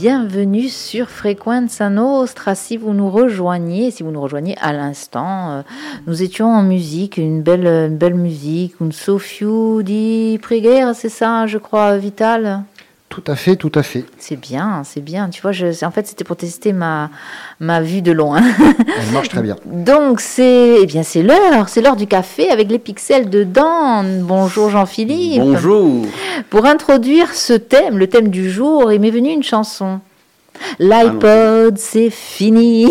bienvenue sur Frequenza Nostra. Si vous nous rejoignez, si vous nous rejoignez à l'instant, euh, nous étions en musique, une belle, une belle musique, un Sofiu di c'est ça, je crois, Vital? Tout à fait, tout à fait. C'est bien, c'est bien. Tu vois, je, en fait, c'était pour tester ma, ma vue de loin. Elle marche très bien. Donc, c'est eh bien, c'est l'heure, c'est l'heure du café avec les pixels dedans. Bonjour Jean-Philippe. Bonjour. Pour introduire ce thème, le thème du jour, il m'est venu une chanson. L'iPod, c'est fini.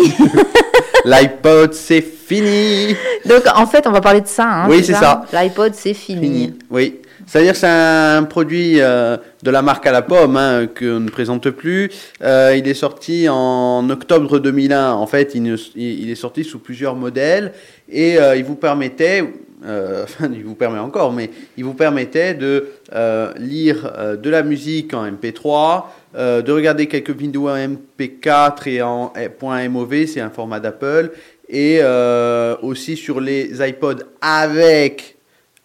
L'iPod, c'est fini. Donc, en fait, on va parler de ça. Hein, oui, c'est ça. L'iPod, c'est fini. fini. Oui. C'est-à-dire c'est un produit euh, de la marque à la pomme hein, qu'on ne présente plus. Euh, il est sorti en octobre 2001. En fait, il, il est sorti sous plusieurs modèles et euh, il vous permettait, enfin il vous permet encore, mais il vous permettait de lire de la musique en MP3, de regarder quelques vidéos en MP4 et en .mov, c'est un format d'Apple, et aussi sur les iPods avec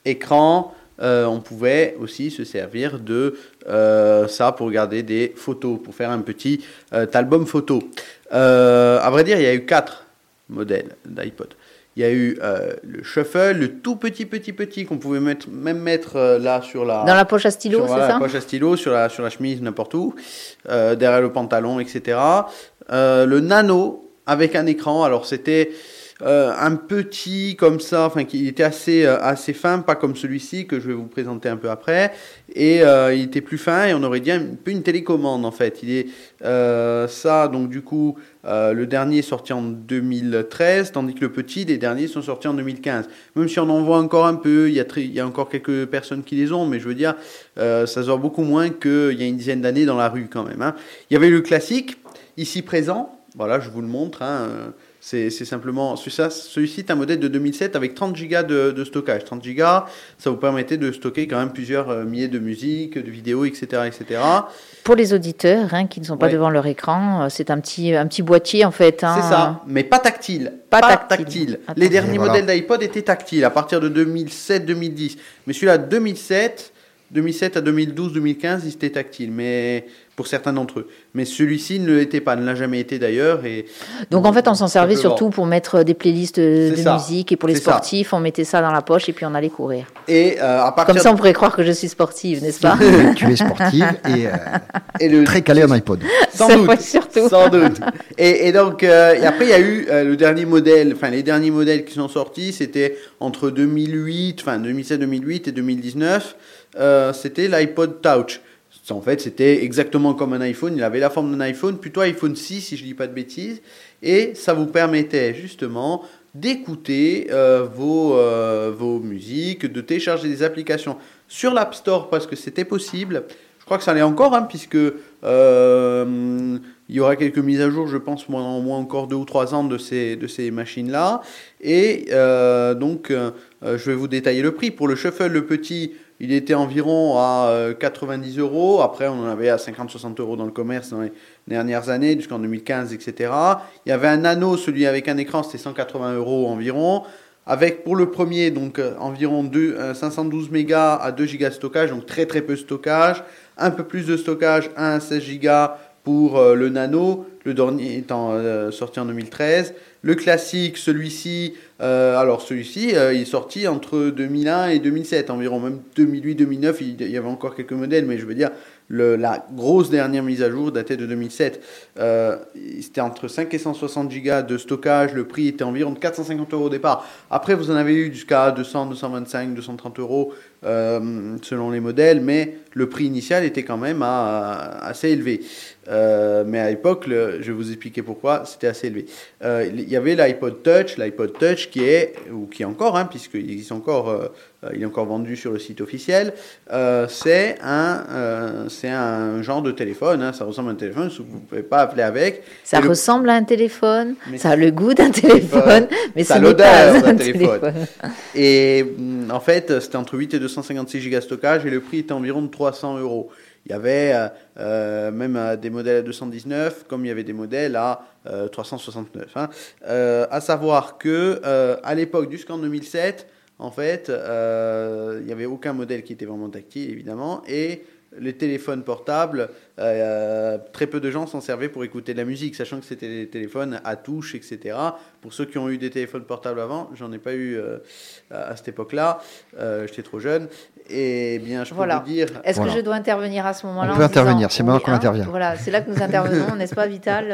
écran. Euh, on pouvait aussi se servir de euh, ça pour regarder des photos, pour faire un petit euh, album photo. à vrai dire, il y a eu quatre modèles d'iPod. Il y a eu le shuffle, le tout petit petit petit qu'on pouvait mettre, même mettre là sur la dans la poche à stylo, c'est ça La poche à stylo sur la sur la chemise n'importe où, derrière le pantalon, etc. le nano avec un écran. Alors c'était euh, un petit comme ça, enfin qui était assez euh, assez fin, pas comme celui-ci que je vais vous présenter un peu après. Et euh, il était plus fin et on aurait dit un peu une télécommande en fait. Il est ça donc du coup le dernier est sorti en 2013, tandis que le petit, les derniers sont sortis en 2015. Même si on en voit encore un peu, il y a, encore quelques personnes qui les ont, mais je veux dire, ça se voit beaucoup moins qu'il y a une dizaine d'années dans la rue quand même. Hein. Il y avait le classique, ici présent, voilà, je vous le montre. Hein, c'est simplement celui-ci est un modèle de 2007 avec 30 Go de, stockage. 30 Go, ça vous permettait de stocker quand même plusieurs euh, milliers de musiques, de vidéos, etc., etc. Pour les auditeurs hein, qui ne sont pas devant leur écran, euh, c'est un petit un petit boîtier en fait. Hein. C'est ça, mais pas tactile. Pas, tactile. Les derniers modèles d'iPod étaient tactiles à partir de 2007-2010. Mais celui-là 2007 2007 à 2012, 2015, il était tactile, mais pour certains d'entre eux. Mais celui-ci ne l'était pas, ne l'a jamais été d'ailleurs. Et donc en fait, on s'en servait surtout pour mettre des playlists de, musique et pour les sportifs, on mettait ça dans la poche et puis on allait courir. Et euh, à comme ça, on pourrait croire que je suis sportive, n'est-ce pas Tu es sportive et, euh, le... très calé en iPod. Sans doute, surtout. Sans doute. Et, donc euh, et après, il y a eu le dernier modèle, enfin les derniers modèles qui sont sortis, c'était entre 2008, enfin 2007-2008 et 2019. Euh, c'était l'iPod Touch. En fait, c'était exactement comme un iPhone. Il avait la forme d'un iPhone, plutôt iPhone 6 si je ne dis pas de bêtises. Et ça vous permettait justement d'écouter euh, vos, euh, vos musiques, de télécharger des applications sur l'App Store parce que c'était possible. Je crois que ça l'est encore, hein, puisque il y aura quelques mises à jour, je pense, au moins encore deux ou trois ans de ces, de ces machines-là. Et donc, je vais vous détailler le prix. Pour le Shuffle, le petit, il était environ à 90 euh, euros. Après, on en avait à 50-60 euros dans le commerce dans les dernières années, jusqu'en 2015, etc. Il y avait un nano, celui avec un écran, c'était 180 euros environ. Avec pour le premier, donc euh, environ 512 euh, mégas à 2 gigas de stockage, donc très très peu de stockage. Un peu plus de stockage, 1 à 16 gigas pour le nano, le dernier étant sorti en 2013. Le classique, celui-ci, euh, alors celui-ci, euh, il est sorti entre 2001 et 2007 environ, même 2008-2009, il, y avait encore quelques modèles, mais je veux dire, la grosse dernière mise à jour datait de 2007. Euh, c'était entre 5 et 160 gigas de stockage. Le prix était environ de 450 euros au départ. Après, vous en avez eu jusqu'à 200, 225, 230 euros euh, selon les modèles, mais le prix initial était quand même assez élevé. Euh, mais à l'époque, je vais vous expliquer pourquoi, c'était assez élevé. il y avait l'iPod Touch, l'iPod Touch qui est, ou qui est encore, hein, puisqu'il existe encore il est encore vendu sur le site officiel. Euh, c'est un, euh, c'est un genre de téléphone. Hein. ça ressemble à un téléphone. Vous ne pouvez pas appeler avec. Ça ressemble à un téléphone. ça a le goût d'un téléphone, mais ça a l'odeur d'un téléphone. Et mm, en fait, c'était entre 8 et 256 gigas de stockage et le prix était environ de 300 euros. Il y avait même des modèles à 219, comme il y avait des modèles à 369. Hein. à savoir que à l'époque, jusqu'en 2007, en fait, euh, il n'y avait aucun modèle qui était vraiment tactile, évidemment, et les téléphones portables, euh, très peu de gens s'en servaient pour écouter de la musique, sachant que c'était des téléphones à touche, etc. Pour ceux qui ont eu des téléphones portables avant, j'en ai pas eu euh, à cette époque-là, euh, j'étais trop jeune. Et bien, je peux voilà. vous dire. Est-ce que je dois intervenir à ce moment-là On peut intervenir, c'est maintenant qu'on hein, intervient. Voilà, c'est là que nous intervenons, n'est-ce pas, Vital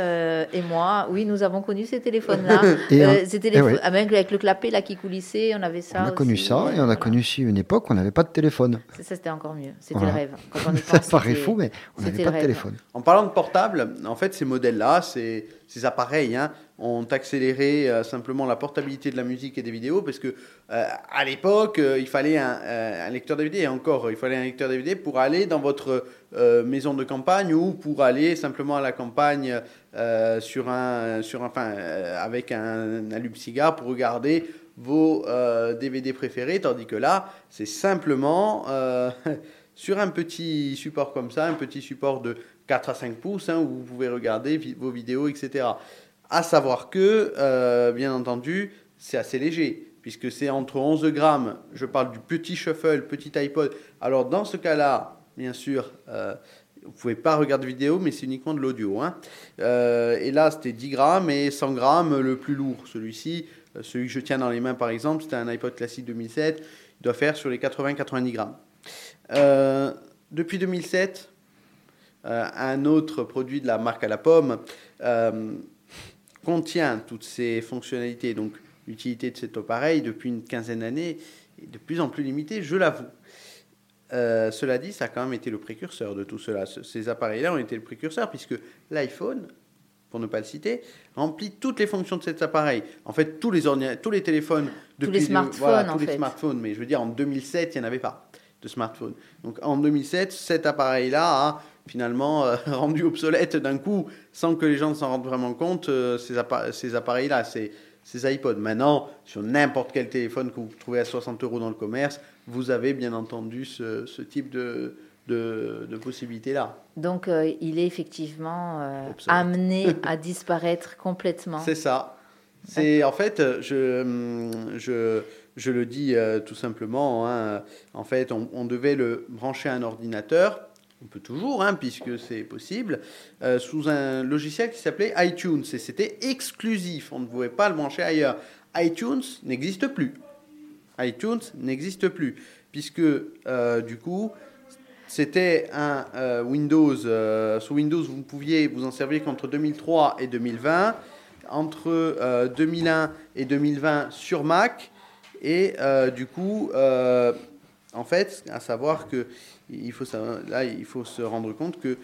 et moi Oui, nous avons connu ces téléphones-là. ces téléphones, avec, avec le clapet là qui coulissait, on avait ça. On a connu ça et on a connu aussi une époque où on n'avait pas de téléphone. Ça, c'était encore mieux. C'était le rêve. Quand on y pense, ça paraît fou, mais on n'avait pas de téléphone. En parlant de portable, en fait, ces modèles-là, ces, ces appareils, hein, ont accéléré euh, simplement la portabilité de la musique et des vidéos parce que euh, à l'époque, euh, il fallait un, un, lecteur DVD et encore, il fallait un lecteur DVD pour aller dans votre maison de campagne ou pour aller simplement à la campagne sur un, sur un, enfin, avec un, allume-cigare pour regarder vos DVD préférés, tandis que là, c'est simplement sur un petit support comme ça, un petit support de 4 à 5 pouces, hein, où vous pouvez regarder vos vidéos, etc. À savoir que, euh, bien entendu, c'est assez léger, puisque c'est entre 11 grammes, je parle du petit shuffle, petit iPod. Alors dans ce cas-là, bien sûr, euh, vous ne pouvez pas regarder vidéo, mais c'est uniquement de l'audio. Hein. Euh, et là, c'était 10 grammes et 100 grammes le plus lourd. Celui-ci, celui que je tiens dans les mains par exemple, c'était un iPod classique 2007, il doit faire sur les 80-90 grammes. Depuis 2007, un autre produit de la marque à la pomme contient toutes ces fonctionnalités, donc l'utilité de cet appareil depuis une quinzaine d'années est de plus en plus limitée, je l'avoue. Euh, cela dit, ça a quand même été le précurseur de tout cela. Ces appareils-là ont été le précurseur puisque l'iPhone, pour ne pas le citer, remplit toutes les fonctions de cet appareil. En fait, tous les, tous les téléphones, tous les smartphones, voilà, tous les smartphones, mais je veux dire, en 2007, il n'y en avait pas de smartphones. Donc en 2007, cet appareil-là a finalement euh, rendu obsolète d'un coup, sans que les gens s'en rendent vraiment compte, euh, ces, ces appareils-là, ces, ces iPods. Maintenant, sur n'importe quel téléphone que vous trouvez à 60 euros dans le commerce, vous avez bien entendu ce, ce type de, de, de possibilités-là. Donc, euh, il est effectivement amené à disparaître complètement. C'est ça. C'est en fait, je, je, je le dis tout simplement. Hein, en fait, on, devait le brancher à un ordinateur on peut toujours, hein, puisque c'est possible, euh, sous un logiciel qui s'appelait iTunes. Et c'était exclusif, on ne pouvait pas le brancher ailleurs. iTunes n'existe plus. iTunes n'existe plus, puisque euh, du coup, c'était un euh, Windows. sous Windows, vous pouviez vous en servir qu'entre 2003 et 2020. Entre 2001 et 2020 sur Mac. Et du coup, en fait, à savoir que il faut, là, il faut se rendre compte que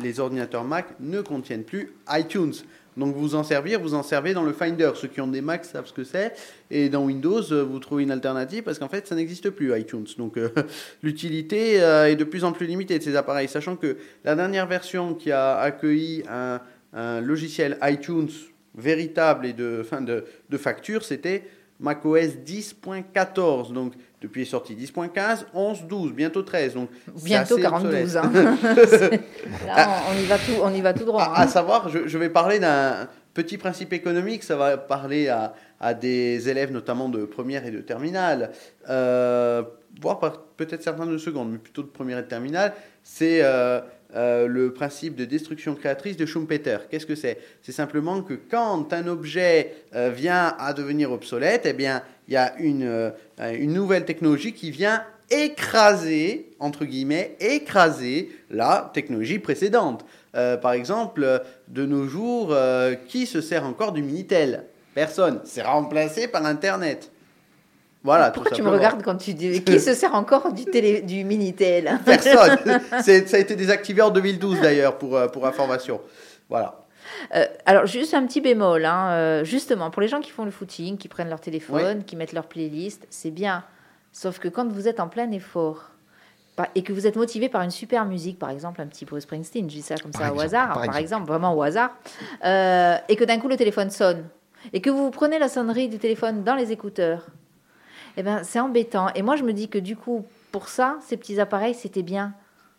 les ordinateurs Mac ne contiennent plus iTunes. Donc vous en servir, vous en servez dans le Finder. Ceux qui ont des Macs savent ce que c'est. Et dans Windows, vous trouvez une alternative parce qu'en fait, ça n'existe plus iTunes. Donc euh, l'utilité euh, est de plus en plus limitée de ces appareils. Sachant que la dernière version qui a accueilli un, logiciel iTunes véritable et de, fin de facture, c'était macOS 10.14. Donc depuis est sorti 10.15, 11, 12, bientôt 13. Donc bientôt 42. Hein. Là, on, y va tout, on y va tout droit. À, hein. savoir, je, vais parler d'un petit principe économique. Ça va parler à, à, des élèves notamment de première et de terminale, euh, voire peut-être certains de seconde, mais plutôt de première et de terminale. C'est euh, euh, le principe de destruction créatrice de Schumpeter. Qu'est-ce que c'est? C'est simplement que quand un objet vient à devenir obsolète, eh bien il y a une, euh, une nouvelle technologie qui vient écraser, entre guillemets, écraser la technologie précédente. Euh, par exemple, de nos jours, euh, qui se sert encore du Minitel? Personne. C'est remplacé par Internet. Voilà, Pourquoi tu me regardes quand tu dis qui se sert encore du, télé, du Minitel Personne. ça a été désactivé en 2012 d'ailleurs, pour, pour information. Voilà. Euh, alors, juste un petit bémol, hein, euh, justement, pour les gens qui font le footing, qui prennent leur téléphone, qui mettent leur playlist, c'est bien. Sauf que quand vous êtes en plein effort et que vous êtes motivé par une super musique, par exemple un petit Bruce Springsteen, je dis ça comme ça au hasard, par, exemple. vraiment au hasard, euh, et que d'un coup le téléphone sonne, et que vous prenez la sonnerie du téléphone dans les écouteurs, eh ben, c'est embêtant. Et moi, je me dis que du coup, pour ça, ces petits appareils, c'était bien.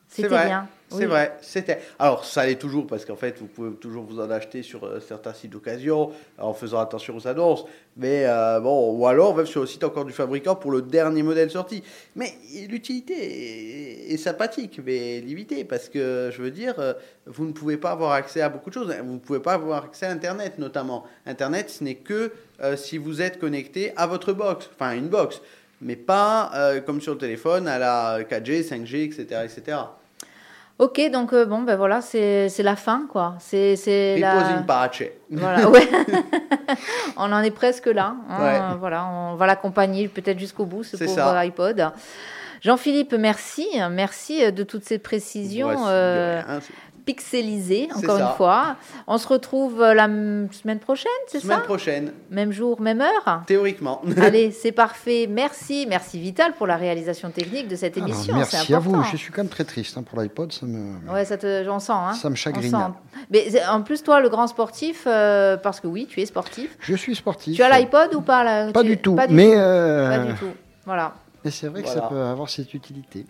C'était bien. C'est vrai, c'était. Alors, ça l'est toujours parce qu'en fait, vous pouvez toujours vous en acheter sur euh, certains sites d'occasion en faisant attention aux annonces. Mais euh, bon, ou alors même sur le site encore du fabricant pour le dernier modèle sorti. Mais l'utilité est, sympathique, mais limitée parce que je veux dire, euh, vous ne pouvez pas avoir accès à beaucoup de choses. Vous ne pouvez pas avoir accès à Internet notamment. Internet, ce n'est que si vous êtes connecté à votre box, enfin une box, mais pas comme sur le téléphone à la 4G, 5G, etc., etc. Ok, donc euh, bon, ben voilà, c'est la fin, quoi. C'est la... in pace. Voilà, ouais. on en est presque là. Hein, voilà, on va l'accompagner peut-être jusqu'au bout, ce pauvre iPod. Jean-Philippe, merci. Merci de toutes ces précisions pixelisé, encore une fois. On se retrouve euh, la semaine prochaine, c'est ça? Semaine prochaine. Même jour, même heure? Théoriquement. Allez, c'est parfait. Merci. Merci Vital pour la réalisation technique de cette émission. merci à vous. Je suis quand même très triste hein, pour l'iPod. Ça me... Ouais, ça te... j'en sens. Hein. Ça me chagrine. Mais en plus, toi, le grand sportif, euh, parce que oui, tu es sportif. Je suis sportif. Tu as l'iPod ou pas Pas, du tout, mais Pas du tout. Voilà. Et c'est vrai que ça peut avoir cette utilité.